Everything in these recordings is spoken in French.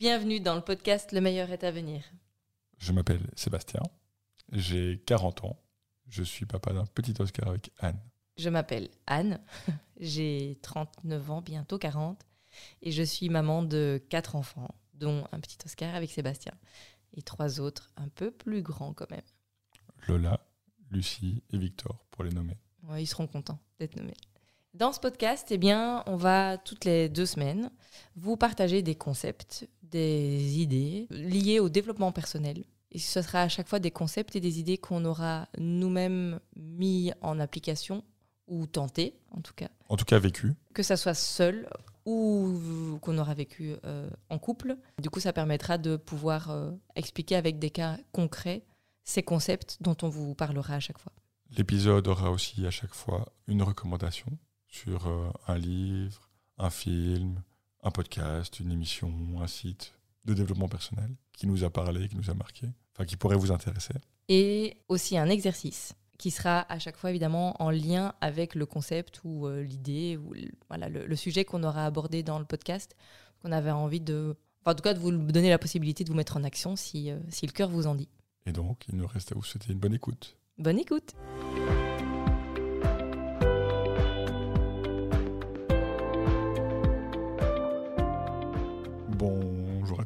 Bienvenue dans le podcast Le meilleur est à venir. Je m'appelle Sébastien, j'ai 40 ans, je suis papa d'un petit Oscar avec Anne. Je m'appelle Anne, j'ai 39 ans, bientôt 40, et je suis maman de quatre enfants, dont un petit Oscar avec Sébastien, et trois autres un peu plus grands quand même. Lola, Lucie et Victor, pour les nommer. Ouais, ils seront contents d'être nommés. Dans ce podcast, eh bien, on va toutes les deux semaines vous partager des concepts, des idées liées au développement personnel. Et ce sera à chaque fois des concepts et des idées qu'on aura nous-mêmes mis en application ou tenté, en tout cas. En tout cas, vécu. Que ça soit seul ou qu'on aura vécu euh, en couple. Du coup, ça permettra de pouvoir euh, expliquer avec des cas concrets ces concepts dont on vous parlera à chaque fois. L'épisode aura aussi à chaque fois une recommandation sur euh, un livre, un film, un podcast, une émission, un site de développement personnel qui nous a parlé, qui nous a marqué, enfin qui pourrait vous intéresser. Et aussi un exercice qui sera à chaque fois évidemment en lien avec le concept ou euh, l'idée ou le, voilà, le, sujet qu'on aura abordé dans le podcast, qu'on avait envie de... Enfin, en tout cas, de vous donner la possibilité de vous mettre en action si, euh, si le cœur vous en dit. Et donc, il nous reste à vous souhaiter une bonne écoute. Bonne écoute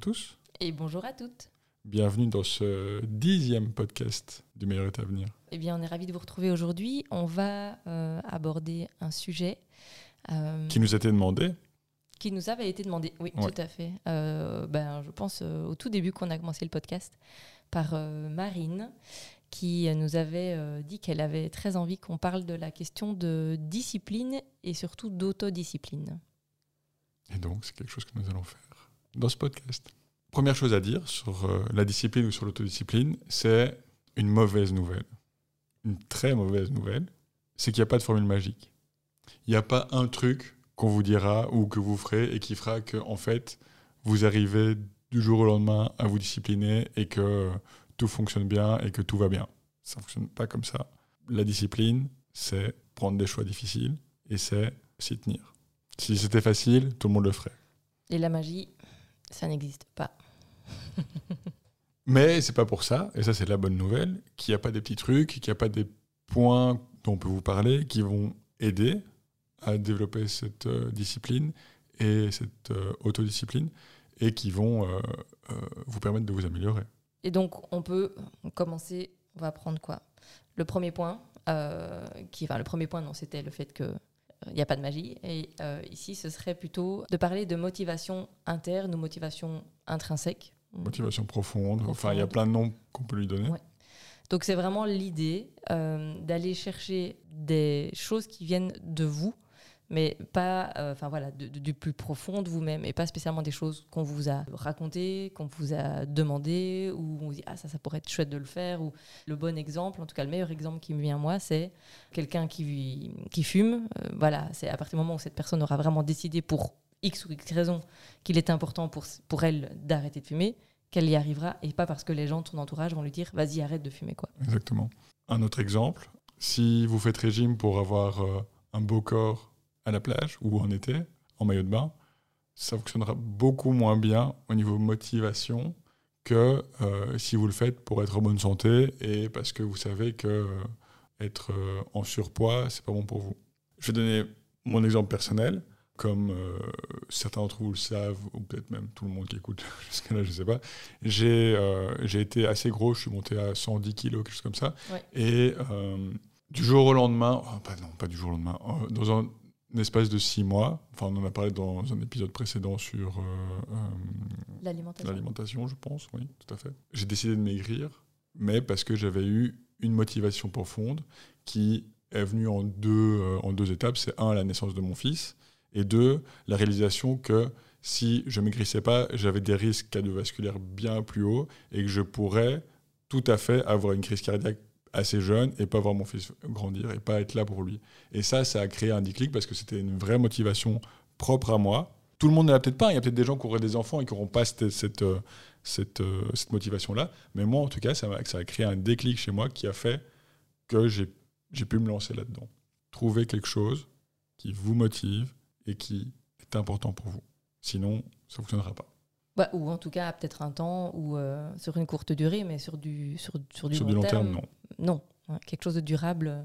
tous. Et bonjour à toutes. Bienvenue dans ce dixième podcast du meilleur est à venir. Eh bien, on est ravis de vous retrouver aujourd'hui. On va euh, aborder un sujet euh, qui nous a été demandé. Qui nous avait été demandé, oui, tout à fait. Euh, ben, je pense au tout début qu'on a commencé le podcast par Marine, qui nous avait dit qu'elle avait très envie qu'on parle de la question de discipline et surtout d'autodiscipline. Et donc, c'est quelque chose que nous allons faire dans ce podcast. Première chose à dire sur euh, la discipline ou sur l'autodiscipline, c'est une mauvaise nouvelle. Une très mauvaise nouvelle, c'est qu'il n'y a pas de formule magique. Il n'y a pas un truc qu'on vous dira ou que vous ferez et qui fera que, en fait, vous arrivez du jour au lendemain à vous discipliner et que tout fonctionne bien et que tout va bien. Ça ne fonctionne pas comme ça. La discipline, c'est prendre des choix difficiles et c'est s'y tenir. Si c'était facile, tout le monde le ferait. Et la magie, ça n'existe pas. Mais c'est pas pour ça, et ça c'est la bonne nouvelle, qu'il n'y a pas des petits trucs, qu'il n'y a pas des points dont on peut vous parler qui vont aider à développer cette euh, discipline et cette euh, autodiscipline et qui vont euh, vous permettre de vous améliorer. Et donc on peut commencer, on va prendre quoi? Le premier point, qui, enfin le premier point non c'était le fait que il n'y a pas de magie. Et euh, ici, ce serait plutôt de parler de motivation interne ou motivation intrinsèque. Motivation profonde. Enfin, il y a plein de noms qu'on peut lui donner. Donc, c'est vraiment l'idée euh, d'aller chercher des choses qui viennent de vous mais pas, euh, enfin voilà, du plus profond de vous-même et pas spécialement des choses qu'on vous a racontées, qu'on vous a demandé ou on dit ah ça ça pourrait être chouette de le faire ou le bon exemple, en tout cas le meilleur exemple qui me vient à moi c'est quelqu'un qui qui fume, euh, voilà, c'est à partir du moment où cette personne aura vraiment décidé pour X ou X raison qu'il est important pour pour elle d'arrêter de fumer, qu'elle y arrivera et pas parce que les gens de son entourage vont lui dire vas-y arrête de fumer quoi. Exactement. Un autre exemple, si vous faites régime pour avoir euh, un beau corps à la plage ou en été, en maillot de bain, ça fonctionnera beaucoup moins bien au niveau motivation que euh, si vous le faites pour être en bonne santé et parce que vous savez que euh, être euh, en surpoids, c'est pas bon pour vous. Je vais donner mon exemple personnel. Comme certains d'entre vous le savent, ou peut-être même tout le monde qui écoute jusqu'à là, je sais pas, j'ai j'ai été assez gros, je suis monté à 110 kilos, quelque chose comme ça. Et du jour au lendemain, oh, non, pas du jour au lendemain, dans un un espace de six mois. Enfin, on en a parlé dans un épisode précédent sur euh, euh, l'alimentation, je pense, oui, tout à fait. J'ai décidé de maigrir, mais parce que j'avais eu une motivation profonde qui est venue en deux, euh, en deux étapes. C'est un, la naissance de mon fils, et deux, la réalisation que si je maigrissais pas, j'avais des risques cardiovasculaires bien plus hauts et que je pourrais tout à fait avoir une crise cardiaque assez jeune et pas voir mon fils grandir et pas être là pour lui. Et ça, ça a créé un déclic parce que c'était une vraie motivation propre à moi. Tout le monde ne l'a peut-être pas. Il y a peut-être des gens qui auraient des enfants et qui n'auront pas cette, cette, euh, cette, euh, cette motivation-là. Mais moi, en tout cas, ça a, ça a créé un déclic chez moi qui a fait que j'ai pu me lancer là-dedans. Trouver quelque chose qui vous motive et qui est important pour vous. Sinon, ça ne fonctionnera pas. Bah, ou en tout cas, peut-être un temps, ou euh, sur une courte durée, mais sur du, sur, sur du, Sur long, du long terme, terme, non. Non. Ouais, Quelque chose de durable, euh,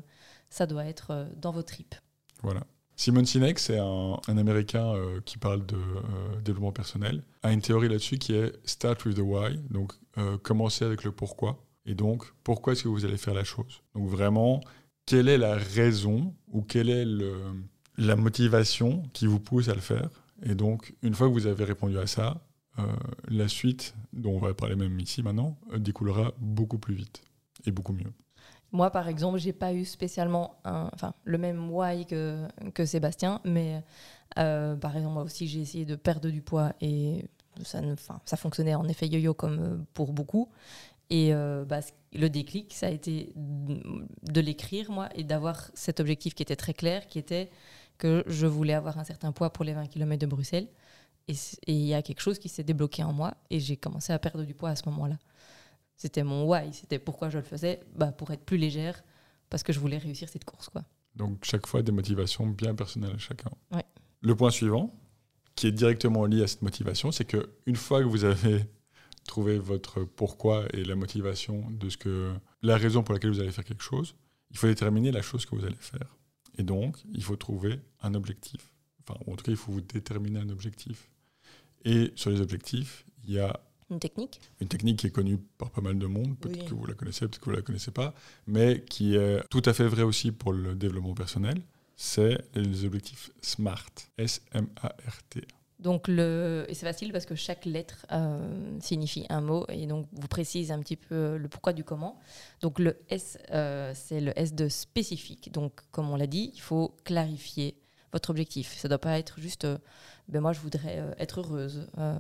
ça doit être euh, dans vos tripes. Voilà. Simon Sinek, c'est un, Américain euh, qui parle de développement personnel, a une théorie là-dessus qui est Start with the why, donc commencer avec le pourquoi, et donc pourquoi est-ce que vous allez faire la chose? Donc vraiment, quelle est la raison ou quelle est la motivation qui vous pousse à le faire? Et donc, une fois que vous avez répondu à ça, la suite, dont on va parler même ici maintenant, découlera beaucoup plus vite et beaucoup mieux. Moi, par exemple, j'ai pas eu spécialement enfin, le même why que, que Sébastien, mais euh, par exemple, moi aussi, j'ai essayé de perdre du poids et ça, ne, ça fonctionnait en effet yo-yo comme euh, pour beaucoup. Et euh, bah, le déclic, ça a été de l'écrire, moi, et d'avoir cet objectif qui était très clair, qui était que je voulais avoir un certain poids pour les 20 km de Bruxelles. Et il y a quelque chose qui s'est débloqué en moi, et j'ai commencé à perdre du poids à ce moment-là. C'était mon why, c'était pourquoi je le faisais, bah, pour être plus légère, parce que je voulais réussir cette course. Quoi. Donc chaque fois des motivations bien personnelles à chacun. Ouais. Le point suivant, qui est directement lié à cette motivation, c'est que une fois que vous avez trouvé votre pourquoi et la motivation de ce que la raison pour laquelle vous allez faire quelque chose, il faut déterminer la chose que vous allez faire. Et donc, il faut trouver un objectif. Enfin, en tout cas, il faut vous déterminer un objectif. Et sur les objectifs, il y a Une technique une technique qui est connue par pas mal de monde, peut-être Oui. que vous la connaissez, peut-être que vous la connaissez pas, mais qui est tout à fait vrai aussi pour le développement personnel, c'est les objectifs SMART. S-M-A-R-T. Donc le... Et c'est facile parce que chaque lettre euh, signifie un mot et donc vous précise un petit peu le pourquoi du comment. Donc le S, euh, c'est le S de spécifique. Donc comme on l'a dit, il faut clarifier votre objectif. Ça ne doit pas être juste, euh, ben moi je voudrais euh, être heureuse. Euh,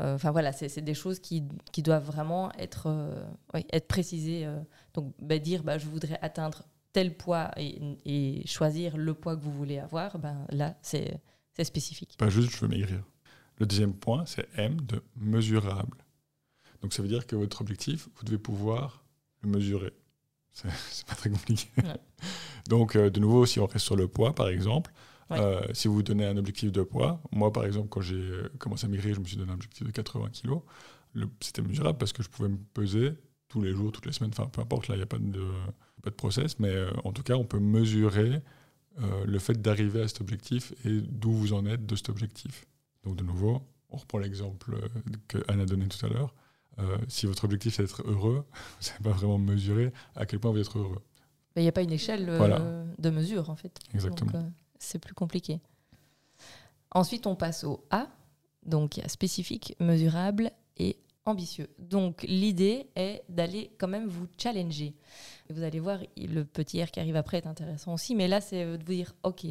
Enfin voilà, c'est des choses qui, qui doivent vraiment être, euh, oui, être précisées. euh. donc ben, dire, ben, je voudrais atteindre tel poids et, et choisir le poids que vous voulez avoir, ben, là c'est spécifique. Pas juste je veux maigrir. Le deuxième point, c'est M de mesurable. Donc ça veut dire que votre objectif, vous devez pouvoir le mesurer. C'est c'est pas très compliqué. Ouais. Donc euh, de nouveau, si on reste sur le poids, par exemple, Ouais. euh, si vous vous donnez un objectif de poids, moi par exemple, quand j'ai euh, commencé à maigrir, je me suis donné un objectif de 80 kg. C'était mesurable parce que je pouvais me peser tous les jours, toutes les semaines, enfin peu importe, là il n'y a pas de, pas de process, mais euh, en tout cas on peut mesurer euh, le fait d'arriver à cet objectif et d'où vous en êtes de cet objectif. Donc de nouveau, on reprend l'exemple que Anne a donné tout à l'heure. Si votre objectif c'est d'être heureux, vous n'avez pas vraiment mesuré à quel point vous êtes heureux. Il n'y a pas une échelle Voilà. de mesure, en fait. Exactement. Donc, c'est plus compliqué. Ensuite, on passe au A. Donc, il y a spécifique, mesurable et ambitieux. Donc, l'idée est d'aller quand même vous challenger. Vous allez voir, le petit R qui arrive après est intéressant aussi. Mais là, c'est de vous dire, OK,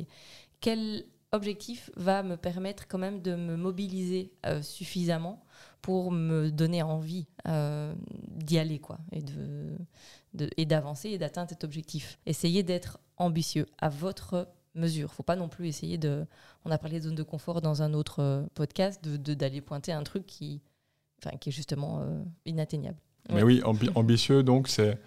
quel objectif va me permettre quand même de me mobiliser euh, suffisamment pour me donner envie euh, d'y aller, quoi, et de- et d'avancer et d'atteindre cet objectif. Essayez d'être ambitieux à votre mesure. Faut pas non plus essayer de. On a parlé de zone de confort dans un autre euh, podcast, de d'aller pointer un truc qui, enfin, qui est justement euh, inatteignable. Mais oui, ambi- ambitieux, donc, c'est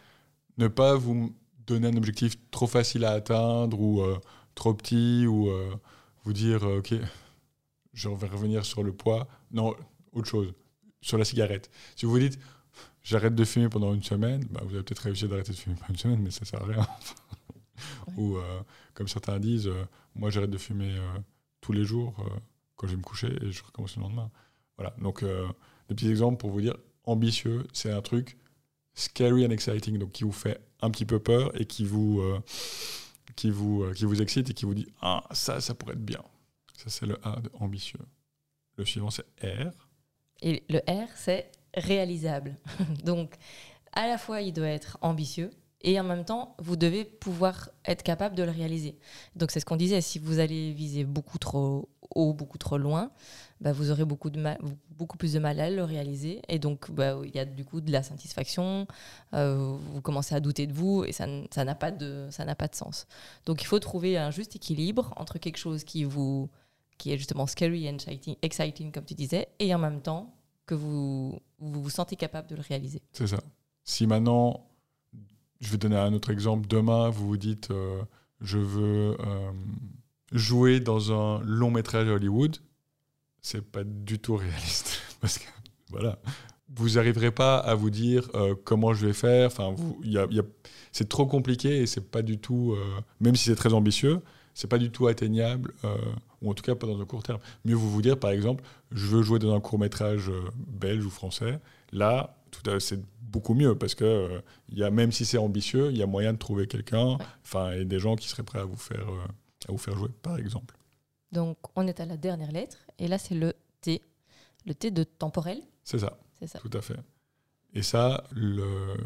ne pas vous donner un objectif trop facile à atteindre ou euh, trop petit ou euh, vous dire, OK, je vais revenir sur le poids. Non, autre chose, sur la cigarette. Si vous vous dites, j'arrête de fumer pendant une semaine, bah, vous avez peut-être réussi d'arrêter de fumer pendant une semaine, mais ça sert à rien. Ou euh, comme certains disent, euh, moi j'arrête de fumer euh, tous les jours quand je vais me coucher et je recommence le lendemain. Voilà, donc des petits exemples pour vous dire, ambitieux, c'est un truc scary and exciting, donc qui vous fait un petit peu peur et qui vous, qui vous, qui vous excite et qui vous dit, ah, ça, ça pourrait être bien. Ça, c'est le A de ambitieux. Le suivant, c'est R. Et le R, c'est réalisable. Donc, à la fois, il doit être ambitieux et en même temps, vous devez pouvoir être capable de le réaliser. Donc, c'est ce qu'on disait. Si vous allez viser beaucoup trop haut, beaucoup trop loin, bah, vous aurez beaucoup, de beaucoup plus de mal à le réaliser. Et donc, bah, il y a du coup de la satisfaction. euh, vous commencez à douter de vous et ça n'a pas, de- ça pas de sens. Donc, il faut trouver un juste équilibre entre quelque chose qui vous qui est justement scary and exciting, exciting, comme tu disais, et en même temps que vous vous, vous sentez capable de le réaliser. C'est ça. Si maintenant, je vais donner un autre exemple, demain, vous vous dites, euh, je veux euh, jouer dans un long métrage à Hollywood, c'est pas du tout réaliste. Parce que, voilà, vous n'arriverez pas à vous dire euh, comment je vais faire. Enfin, y c'est trop compliqué et c'est pas du tout, même si c'est très ambitieux, c'est pas du tout atteignable, ou en tout cas pas dans un court terme. Mieux vous vous dire, par exemple, je veux jouer dans un court métrage belge ou français. Là, c'est beaucoup mieux parce que y a, même si c'est ambitieux, il y a moyen de trouver quelqu'un, enfin, et des gens qui seraient prêts à vous faire, à vous faire jouer, par exemple. Donc, on est à la dernière lettre, et là, c'est le T, le T de temporel. C'est ça. C'est ça. Tout à fait. Et ça, le,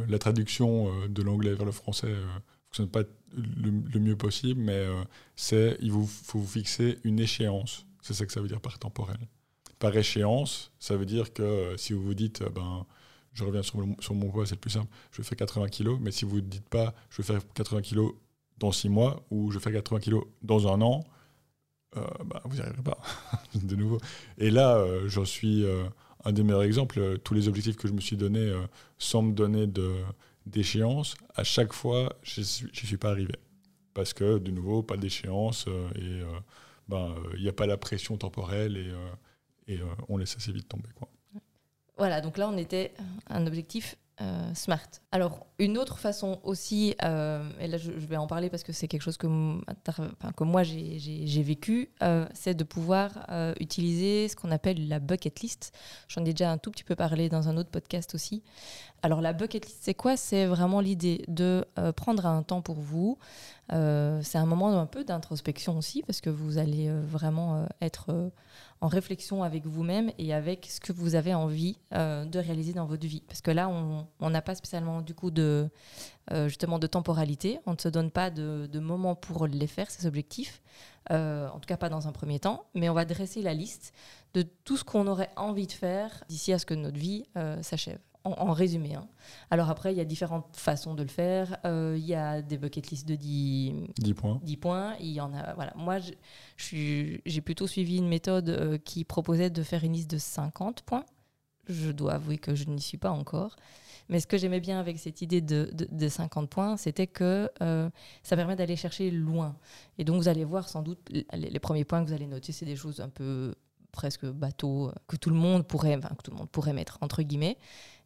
la traduction euh, de l'anglais vers le français ne euh, fonctionne pas le, mieux possible, mais euh, c'est il vous, faut vous fixer une échéance. C'est ça que ça veut dire par temporel. Par échéance, ça veut dire que si vous vous dites, ben, je reviens sur, sur mon poids, c'est le plus simple, je faire 80 kilos, mais si vous ne dites pas, je vais faire 80 kilos dans 6 mois ou je vais faire 80 kilos dans un an, ben, vous n'y arriverez pas, de nouveau. Et là, j'en suis un des meilleurs exemples, euh, tous les objectifs que je me suis donnés euh, sans me donner d'échéance, à chaque fois, je n'y suis, pas arrivé. Parce que, de nouveau, pas d'échéance euh, et ben, il n'y a pas la pression temporelle et, et on laisse assez vite tomber. Quoi. Voilà, donc là, on était un objectif euh, smart. Alors, une autre façon aussi, euh, et là je, vais en parler parce que c'est quelque chose que, que moi j'ai vécu, euh, c'est de pouvoir utiliser ce qu'on appelle la bucket list. J'en ai déjà un tout petit peu parlé dans un autre podcast aussi. Alors, la bucket list, c'est quoi? C'est vraiment l'idée de prendre un temps pour vous. c'est un moment un peu d'introspection aussi parce que vous allez vraiment être en réflexion avec vous-même et avec ce que vous avez envie euh, de réaliser dans votre vie. Parce que là, on n'a pas spécialement du coup de, euh, justement de temporalité. On ne se donne pas de, moment pour les faire, ces objectifs. Euh, en tout cas, pas dans un premier temps. Mais on va dresser la liste de tout ce qu'on aurait envie de faire d'ici à ce que notre vie s'achève en, résumé. Hein. Alors après, il y a différentes façons de le faire. Euh, il y a des bucket lists de 10, 10 points. 10 points. Il y en a, voilà. Moi, j'ai plutôt suivi une méthode euh, qui proposait de faire une liste de 50 points. Je dois avouer que je n'y suis pas encore. Mais ce que j'aimais bien avec cette idée de, de, 50 points, c'était que euh, ça permet d'aller chercher loin. Et donc, vous allez voir sans doute les, les premiers points que vous allez noter, c'est des choses un peu presque bateau que tout le monde pourrait, enfin, que tout le monde pourrait mettre entre guillemets.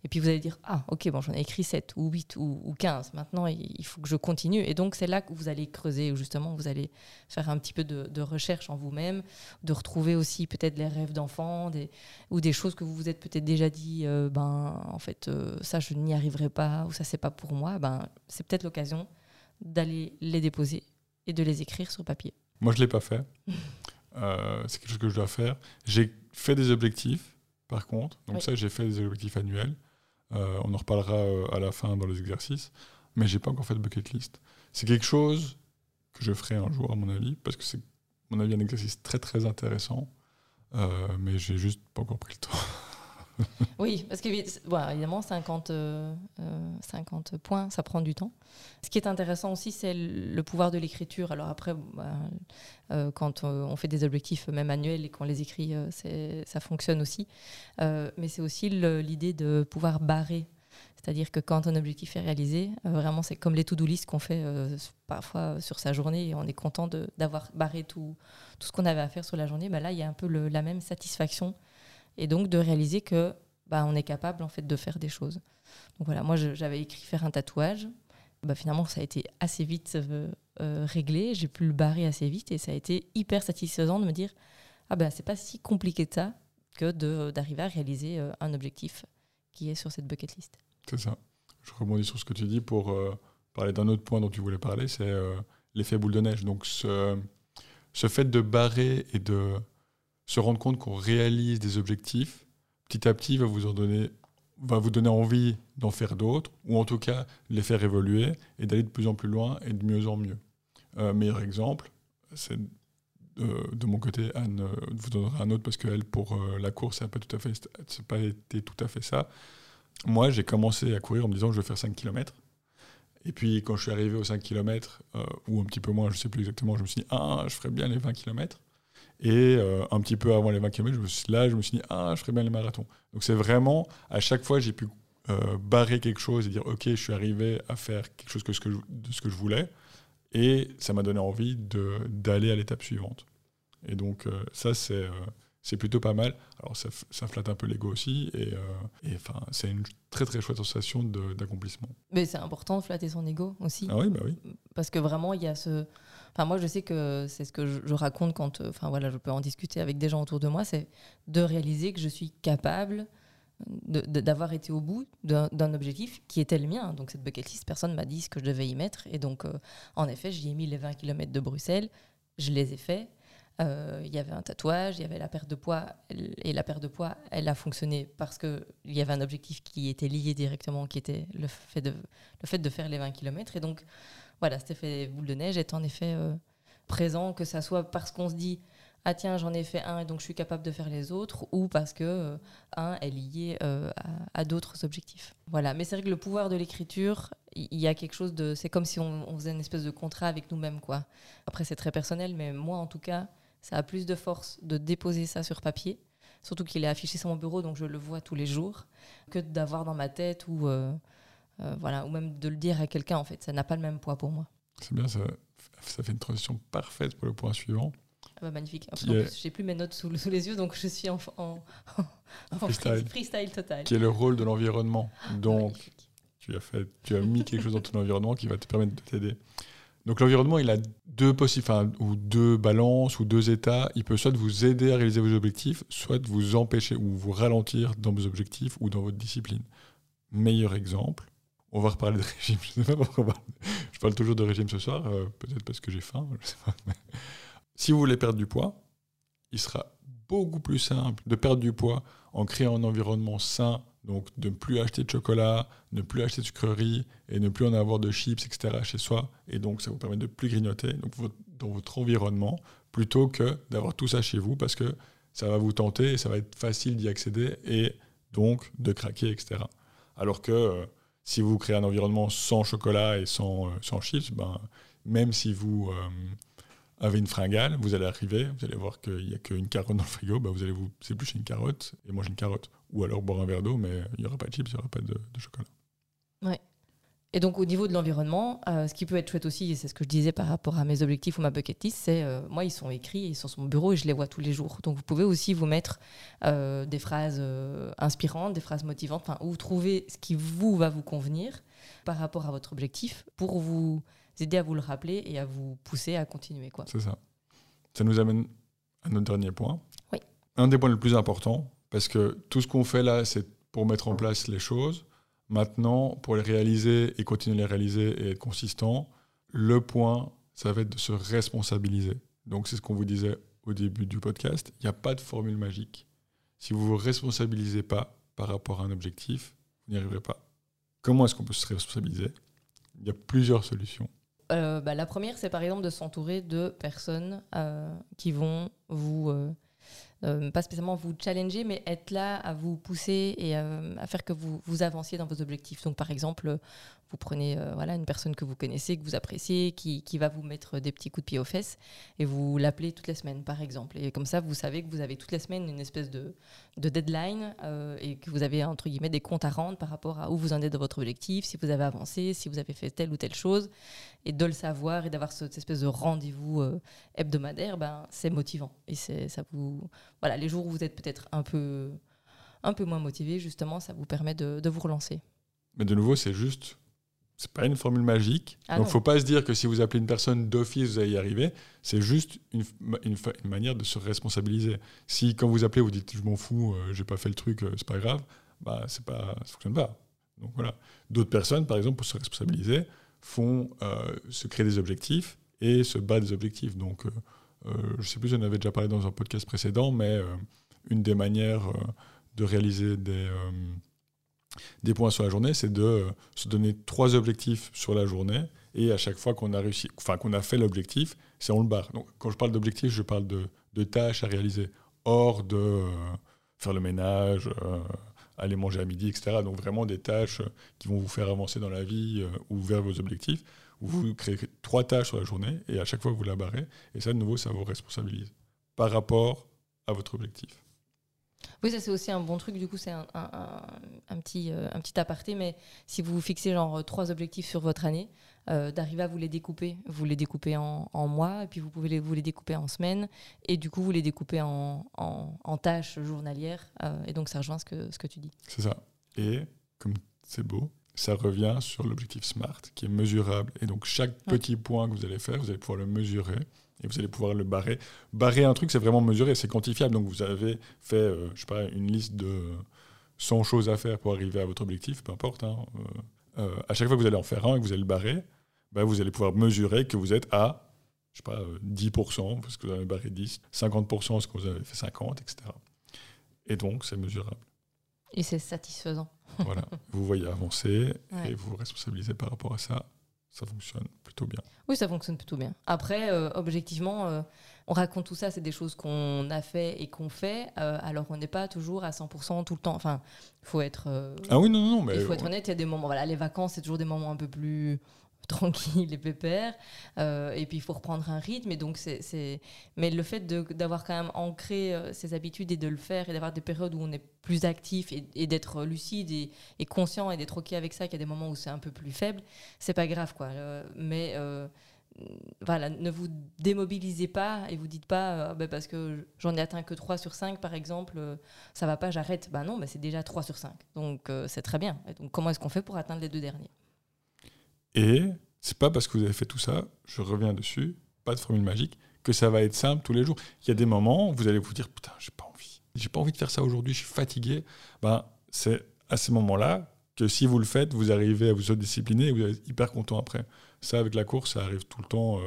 Et puis vous allez dire, ah ok, bon, j'en ai écrit 7 ou 8 ou, ou 15, maintenant il faut que je continue. Et donc c'est là que vous allez creuser, où justement vous allez faire un petit peu de, recherche en vous-même, de retrouver aussi peut-être les rêves d'enfants ou des choses que vous vous êtes peut-être déjà dit, euh, ben en fait euh, ça je n'y arriverai pas ou ça c'est pas pour moi. Ben, c'est peut-être l'occasion d'aller les déposer et de les écrire sur papier. Moi je ne l'ai pas fait. Euh, c'est quelque chose que je dois faire. J'ai fait des objectifs, par contre. Donc ça, j'ai fait des objectifs annuels. Euh, on en reparlera euh, à la fin dans les exercices. Mais j'ai pas encore fait de bucket list. C'est quelque chose que je ferai un jour, à mon avis, parce que c'est, à mon avis, un exercice très très intéressant. mais j'ai juste pas encore pris le temps. oui, parce que évidemment, 50, 50 euh, euh, points, ça prend du temps. Ce qui est intéressant aussi, c'est le pouvoir de l'écriture. Alors après, bah, euh, quand on fait des objectifs même annuels et qu'on les écrit, ça fonctionne aussi. mais c'est aussi l'idée de pouvoir barrer. C'est-à-dire que quand un objectif est réalisé, vraiment, c'est comme les to-do list qu'on fait parfois sur sa journée on est content d'avoir barré tout, tout ce qu'on avait à faire sur la journée. Bah là, il y a un peu la même satisfaction et donc de réaliser que bah, on est capable en fait de faire des choses. Donc voilà, moi j'avais écrit faire un tatouage. Bah, finalement, ça a été assez vite euh, euh, réglé. J'ai pu le barrer assez vite et ça a été hyper satisfaisant de me dire ah ben c'est pas si compliqué que ça que d'arriver à réaliser euh, un objectif qui est sur cette bucket list. C'est ça. Je rebondis sur ce que tu dis pour parler d'un autre point dont tu voulais parler, c'est l'effet boule de neige. Donc ce, ce fait de barrer et de se rendre compte qu'on réalise des objectifs, petit à petit va vous en donner va vous donner envie d'en faire d'autres, ou en tout cas les faire évoluer et d'aller de plus en plus loin et de mieux en mieux. Euh, meilleur exemple, c'est euh, de mon côté, Anne euh, vous donnera un autre parce qu'elle, pour la course, ça n'a pas, pas été tout à fait ça. Moi, j'ai commencé à courir en me disant je vais faire 5 km. Et puis, quand je suis arrivé aux 5 km, ou un petit peu moins, je ne sais plus exactement, je me suis dit, ah, je ferais bien les 20 km. Et euh, un petit peu avant les 20 km, je me suis, là, je me suis dit, ah, je ferais bien les marathons. Donc c'est vraiment, à chaque fois, j'ai pu euh, barrer quelque chose et dire, OK, je suis arrivé à faire quelque chose que ce que je, de ce que je voulais. Et ça m'a donné envie d'aller à l'étape suivante. Et donc, euh, ça, c'est c'est plutôt pas mal. Alors ça, ça flatte un peu l'ego aussi, et, et enfin, c'est une très très chouette sensation d'accomplissement. Mais c'est important de flatter son ego aussi. Ah oui, bah oui. Parce que vraiment, il y a ce... Enfin, moi, je sais que c'est ce que je, raconte quand enfin, voilà, je peux en discuter avec des gens autour de moi, c'est de réaliser que je suis capable d'avoir été au bout d'un objectif qui était le mien. Donc cette bucket list, personne m'a dit ce que je devais y mettre. Et donc, euh, en effet, j'y ai mis les 20 km de Bruxelles, je les ai faits. Euh, il y avait un tatouage, il y avait la perte de poids, et la perte de poids, elle a fonctionné parce qu'il y avait un objectif qui était lié directement, qui était le fait de, le fait de faire les 20 km. Et donc, voilà, cet effet boule de neige est en effet euh, présent, que ça soit parce qu'on se dit ah tiens j'en ai fait un et donc je suis capable de faire les autres ou parce que euh, un est lié euh, à, d'autres objectifs. Voilà, mais c'est vrai que le pouvoir de l'écriture, il y, a quelque chose de, c'est comme si on, faisait une espèce de contrat avec nous-mêmes quoi. Après c'est très personnel, mais moi en tout cas, ça a plus de force de déposer ça sur papier, surtout qu'il est affiché sur mon bureau donc je le vois tous les jours, que d'avoir dans ma tête ou euh, voilà ou même de le dire à quelqu'un en fait, ça n'a pas le même poids pour moi. C'est bien, ça, ça fait une transition parfaite pour le point suivant. Ah bah, magnifique. Je j'ai plus mes notes sous, sous, les yeux, donc je suis en, en, freestyle. freestyle. total. Qui est le rôle de l'environnement. Ah, donc, tu as, fait, tu as mis quelque chose dans ton environnement qui va te permettre de t'aider. Donc l'environnement, il a deux possibles, ou deux balances, ou deux états. Il peut soit vous aider à réaliser vos objectifs, soit vous empêcher ou vous ralentir dans vos objectifs ou dans votre discipline. Meilleur exemple, on va reparler de régime. Je, sais pas pourquoi je parle toujours de régime ce soir, euh, peut-être parce que j'ai faim, je sais pas. Si vous voulez perdre du poids, il sera beaucoup plus simple de perdre du poids en créant un environnement sain, donc de ne plus acheter de chocolat, ne plus acheter de sucreries et ne plus en avoir de chips, etc. chez soi. Et donc ça vous permet de plus grignoter dans votre environnement plutôt que d'avoir tout ça chez vous parce que ça va vous tenter et ça va être facile d'y accéder et donc de craquer, etc. Alors que euh, si vous créez un environnement sans chocolat et sans, euh, sans chips, ben, même si vous... Euh, avez une fringale, vous allez arriver, vous allez voir qu'il n'y a qu'une carotte dans le frigo, bah vous allez vous éplucher une carotte et manger une carotte. Ou alors boire un verre d'eau, mais il n'y aura pas de chips, il n'y aura pas de, chocolat. Ouais. Et donc au niveau de l'environnement, euh, ce qui peut être chouette aussi, et c'est ce que je disais par rapport à mes objectifs ou ma bucket list, c'est euh, moi ils sont écrits, ils sont sur mon bureau et je les vois tous les jours. Donc vous pouvez aussi vous mettre euh, des phrases inspirantes, des phrases motivantes, ou trouver ce qui vous va vous convenir par rapport à votre objectif pour vous aider à vous le rappeler et à vous pousser à continuer. Quoi. C'est ça. Ça nous amène à notre dernier point. Oui. Un des points les plus importants, parce que tout ce qu'on fait là, c'est pour mettre en place les choses. Maintenant, pour les réaliser et continuer à les réaliser et être consistant, le point, ça va être de se responsabiliser. Donc c'est ce qu'on vous disait au début du podcast. Il n'y a pas de formule magique. Si vous ne vous responsabilisez pas par rapport à un objectif, vous n'y arriverez pas. Comment est-ce qu'on peut se responsabiliser? Il y a plusieurs solutions. Euh, bah, la première, c'est par exemple de s'entourer de personnes euh, qui vont vous, euh, pas spécialement vous challenger, mais être là à vous pousser et à faire que vous, vous avanciez dans vos objectifs. Donc par exemple, vous prenez euh, voilà, une personne que vous connaissez, que vous appréciez, qui, qui, va vous mettre des petits coups de pied aux fesses, et vous l'appelez toutes les semaines, par exemple. Et comme ça, vous savez que vous avez toutes les semaines une espèce de, de deadline euh, et que vous avez, entre guillemets, des comptes à rendre par rapport à où vous en êtes dans votre objectif, si vous avez avancé, si vous avez fait telle ou telle chose. Et de le savoir et d'avoir cette espèce de rendez-vous euh, hebdomadaire, ben, c'est motivant. Et ça vous... Voilà, les jours où vous êtes peut-être un peu, un peu moins motivé, justement, ça vous permet de, de vous relancer. Mais de nouveau, c'est juste c'est pas une formule magique. Ah Donc, il faut pas se dire que si vous appelez une personne d'office, vous allez y arriver. C'est juste une, une, manière de se responsabiliser. Si, quand vous appelez, vous dites je m'en fous, je euh, j'ai pas fait le truc, euh, c'est pas grave, bah, c'est pas, ça fonctionne pas. Donc voilà. D'autres personnes, par exemple, pour se responsabiliser, font euh, se créer des objectifs et se battent des objectifs. Donc, je sais plus, j'en avais déjà parlé dans un podcast précédent, mais une des manières de réaliser des des points sur la journée, c'est de euh, se donner trois objectifs sur la journée et à chaque fois qu'on a réussi, enfin qu'on a fait l'objectif, c'est on le barre. Donc quand je parle d'objectif, je parle de, tâches à réaliser hors de euh, faire le ménage, euh, aller manger à midi, etc. Donc vraiment des tâches qui vont vous faire avancer dans la vie ou vers vos objectifs. Vous créez trois tâches sur la journée et à chaque fois vous la barrez et ça de nouveau ça vous responsabilise par rapport à votre objectif. Oui, ça c'est aussi un bon truc. Du coup, c'est un, un- un petit, euh, un petit aparté. Mais si vous vous fixez genre trois objectifs sur votre année, euh, d'arriver à vous les découper. Vous les découpez en, en mois, et puis vous pouvez les, vous les découper en semaines, et du coup vous les découpez en, en, en tâches journalières. euh, et donc ça rejoint ce que, ce que tu dis. C'est ça. Et comme c'est beau, ça revient sur l'objectif SMART qui est mesurable. Et donc chaque Ouais. petit point que vous allez faire, vous allez pouvoir le mesurer et vous allez pouvoir le barrer. Barrer un truc, c'est vraiment mesurer, c'est quantifiable. Donc vous avez fait, euh, je sais pas, une liste de 100 choses à faire pour arriver à votre objectif, peu importe. hein. Euh, euh, à chaque fois que vous allez en faire un et que vous allez le barrer, bah, vous allez pouvoir mesurer que vous êtes à, je sais pas, euh, 10% parce que vous avez barré 10, 50% parce que vous avez fait 50, etc. Et donc, c'est mesurable. Et c'est satisfaisant. Voilà, vous voyez avancer Ouais. et vous vous responsabilisez par rapport à ça. Ça fonctionne plutôt bien. Oui, ça fonctionne plutôt bien. Après, euh, objectivement, euh, on raconte tout ça, c'est des choses qu'on a fait et qu'on fait. euh, alors, on n'est pas toujours à 100% tout le temps. Enfin, il faut être. Ah oui, non, non, non, mais il faut être honnête, il y a des moments. Voilà, les vacances, c'est toujours des moments un peu plus tranquilles et pépères. Euh, et puis, il faut reprendre un rythme. Et donc, c'est, Mais le fait d'avoir quand même ancré euh, ses habitudes et de le faire et d'avoir des périodes où on est plus actif et, d'être lucide et, conscient et d'être OK avec ça, qu'il y a des moments où c'est un peu plus faible, c'est pas grave, quoi. Euh, mais. euh, voilà, ne vous démobilisez pas et vous dites pas bah, parce que j'en ai atteint que 3 sur 5 par exemple, ça va pas, j'arrête. Bah non, bah, c'est déjà 3 sur 5. Donc c'est très bien. Et donc comment est-ce qu'on fait pour atteindre les deux derniers? Et c'est pas parce que vous avez fait tout ça, je reviens dessus, pas de formule magique, que ça va être simple tous les jours. Il y a des moments où vous allez vous dire putain, j'ai pas envie. J'ai pas envie de faire ça aujourd'hui, je suis fatigué. Ben, c'est à ces moments-là que si vous le faites, vous arrivez à vous discipliner et vous êtes hyper content après. Ça, avec la course, ça arrive tout le temps. euh,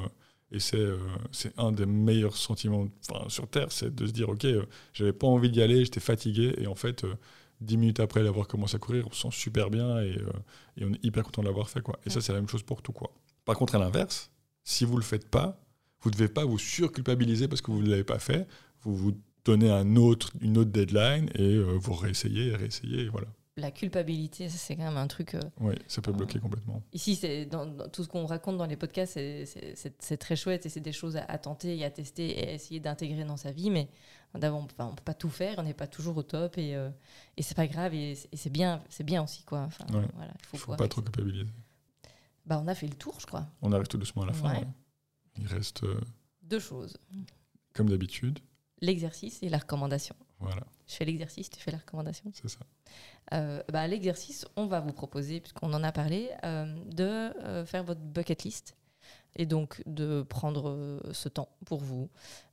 et c'est euh, c'est un des meilleurs sentiments sur Terre, c'est de se dire, OK, euh, j'avais pas envie d'y aller, j'étais fatigué. Et en fait, euh, dix minutes après l'avoir commencé à courir, on se sent super bien et, euh, et on est hyper content de l'avoir fait. Quoi. Et ça, c'est la même chose pour tout. Quoi. Par contre, à l'inverse, si vous le faites pas, vous ne devez pas vous surculpabiliser parce que vous ne l'avez pas fait. Vous vous donnez un autre, une autre deadline et euh, vous réessayez et réessayez. Et voilà. La culpabilité, ça, c'est quand même un truc. euh, Oui, ça peut bloquer complètement. Ici, c'est dans, dans tout ce qu'on raconte dans les podcasts, c'est- c'est c'est- c'est très chouette et c'est des choses à, à tenter et à tester et à essayer d'intégrer dans sa vie. Mais on on peut pas tout faire, on n'est pas toujours au top et, euh, et c'est pas grave et c'est et c'est bien, c'est bien aussi quoi. Enfin, Ouais. voilà, il faut ne faut pas trop culpabiliser. Bah, on a fait le tour, je crois. On arrive tout doucement à la fin. Ouais. ouais. Il reste, euh, Deux choses comme d'habitude, l'exercice et la recommandation. voilà, Je fais l'exercice, tu fais la recommandation. c'est ça. Euh, bah, l'exercice, on va vous proposer, puisqu'on en a parlé, euh, de faire votre bucket list et donc de prendre euh, ce temps pour vous.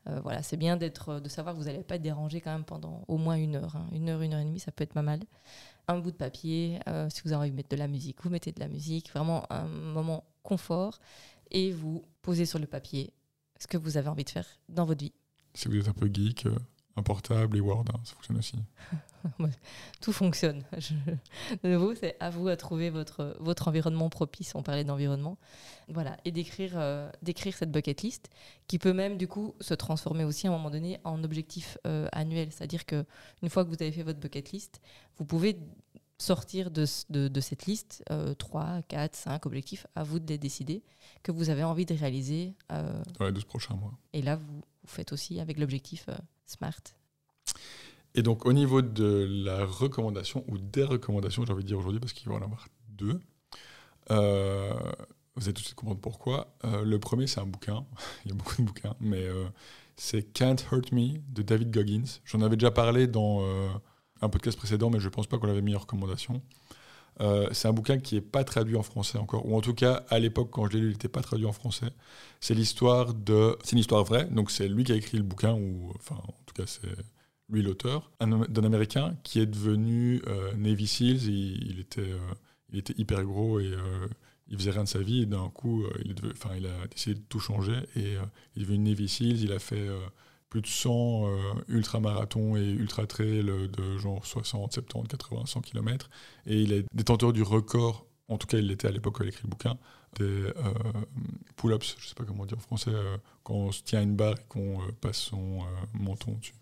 Euh, voilà, c'est bien d'être, de savoir que vous n'allez pas être dérangé quand même pendant au moins une heure, hein. une heure, une heure et demie, ça peut être pas mal. Un bout de papier, euh, si vous avez envie de mettre de la musique, vous mettez de la musique, vraiment un moment confort et vous posez sur le papier ce que vous avez envie de faire dans votre vie. Si vous êtes un peu geek, euh, un portable et Word, hein, ça fonctionne aussi. tout fonctionne. Je- De nouveau, c'est à vous à trouver votre, votre environnement propice. On parlait d'environnement. Voilà. Et d'écrire euh, d'écrire cette bucket list qui peut même, du coup, se transformer aussi à un moment donné en objectif euh, annuel. C'est-à-dire que une fois que vous avez fait votre bucket list, vous pouvez sortir de, de, de cette liste euh, 3, 4, 5 objectifs. À vous de les décider que vous avez envie de réaliser. Dans les 12 prochains mois. et là, vous, vous faites aussi avec l'objectif euh, SMART. Et donc, au niveau de la recommandation ou des recommandations, j'ai envie de dire aujourd'hui, parce qu'il va en avoir deux, euh, vous allez tout de suite comprendre pourquoi. Euh, le premier, c'est un bouquin. Il y a beaucoup de bouquins, mais euh, c'est Can't Hurt Me de David Goggins. J'en avais déjà parlé dans un podcast précédent, mais je ne pense pas qu'on l'avait mis en recommandation. Euh, c'est un bouquin qui n'est pas traduit en français encore, ou en tout cas, à l'époque, quand je l'ai lu, il n'était pas traduit en français. C'est l'histoire de. C'est une histoire vraie, donc c'est lui qui a écrit le bouquin, ou enfin, en tout cas, c'est lui l'auteur, un- d'un Américain qui est devenu euh, Navy Seals. Il, il était, euh, il était hyper gros et il faisait rien de sa vie. Et d'un coup, il, il a décidé de tout changer et il est devenu Navy Seals. Il a fait plus de 100 euh, ultra-marathons et ultra-trails de genre 60, 70, 80, 100 km. Et il est détenteur du record, en tout cas il l'était à l'époque où il écrit le bouquin, des euh, pull-ups, je sais pas comment dire en français, euh, quand on se tient à une barre et qu'on passe son menton dessus.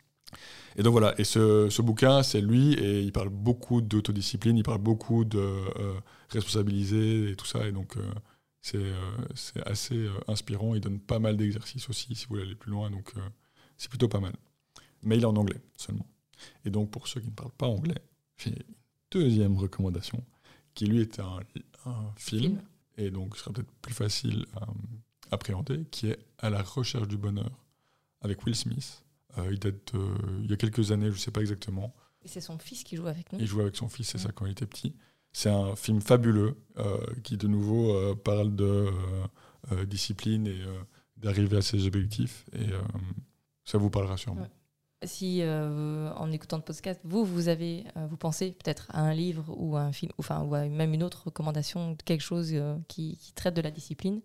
Et donc voilà, et ce, bouquin, c'est lui, et il parle beaucoup d'autodiscipline, il parle beaucoup de responsabiliser et tout ça, et donc c'est assez inspirant, il donne pas mal d'exercices aussi, si vous voulez aller plus loin, donc c'est plutôt pas mal. Mais il est en anglais seulement. Et donc, pour ceux qui ne parlent pas anglais, j'ai une deuxième recommandation, qui lui est un, un film, et donc sera peut-être plus facile à appréhender, qui est À la recherche du bonheur, avec Will Smith. Euh, il date de- il y a quelques années, je ne sais pas exactement. Et c'est son fils qui joue avec nous. Il jouait avec son fils, c'est ça, quand il était petit. C'est un film fabuleux euh, qui, de nouveau, euh, parle de euh, euh, discipline et euh, d'arriver à ses objectifs. Et euh, ça vous parlera sûrement. Ouais. Si euh, en écoutant le podcast, vous, vous avez, euh, vous pensez peut-être à un livre ou à un film, ou, enfin, ou à même une autre recommandation, quelque chose euh, qui, qui traite de la discipline,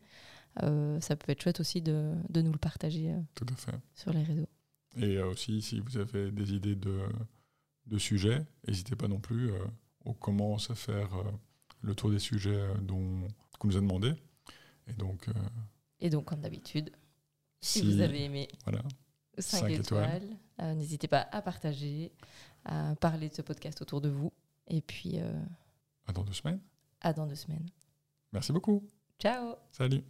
ça peut être chouette aussi de, de nous le partager Tout à fait. sur les réseaux. Et aussi, si vous avez des idées de, de sujets, n'hésitez pas non plus. on commence à faire le tour des sujets dont qu'on nous a demandé. Et donc, euh, Et donc, comme d'habitude, si, si, vous avez aimé voilà, 5, Cinq étoiles, étoiles. euh, n'hésitez pas à partager, à parler de ce podcast autour de vous. Et puis, euh, à dans deux semaines. à dans deux semaines. Merci beaucoup. Ciao Salut.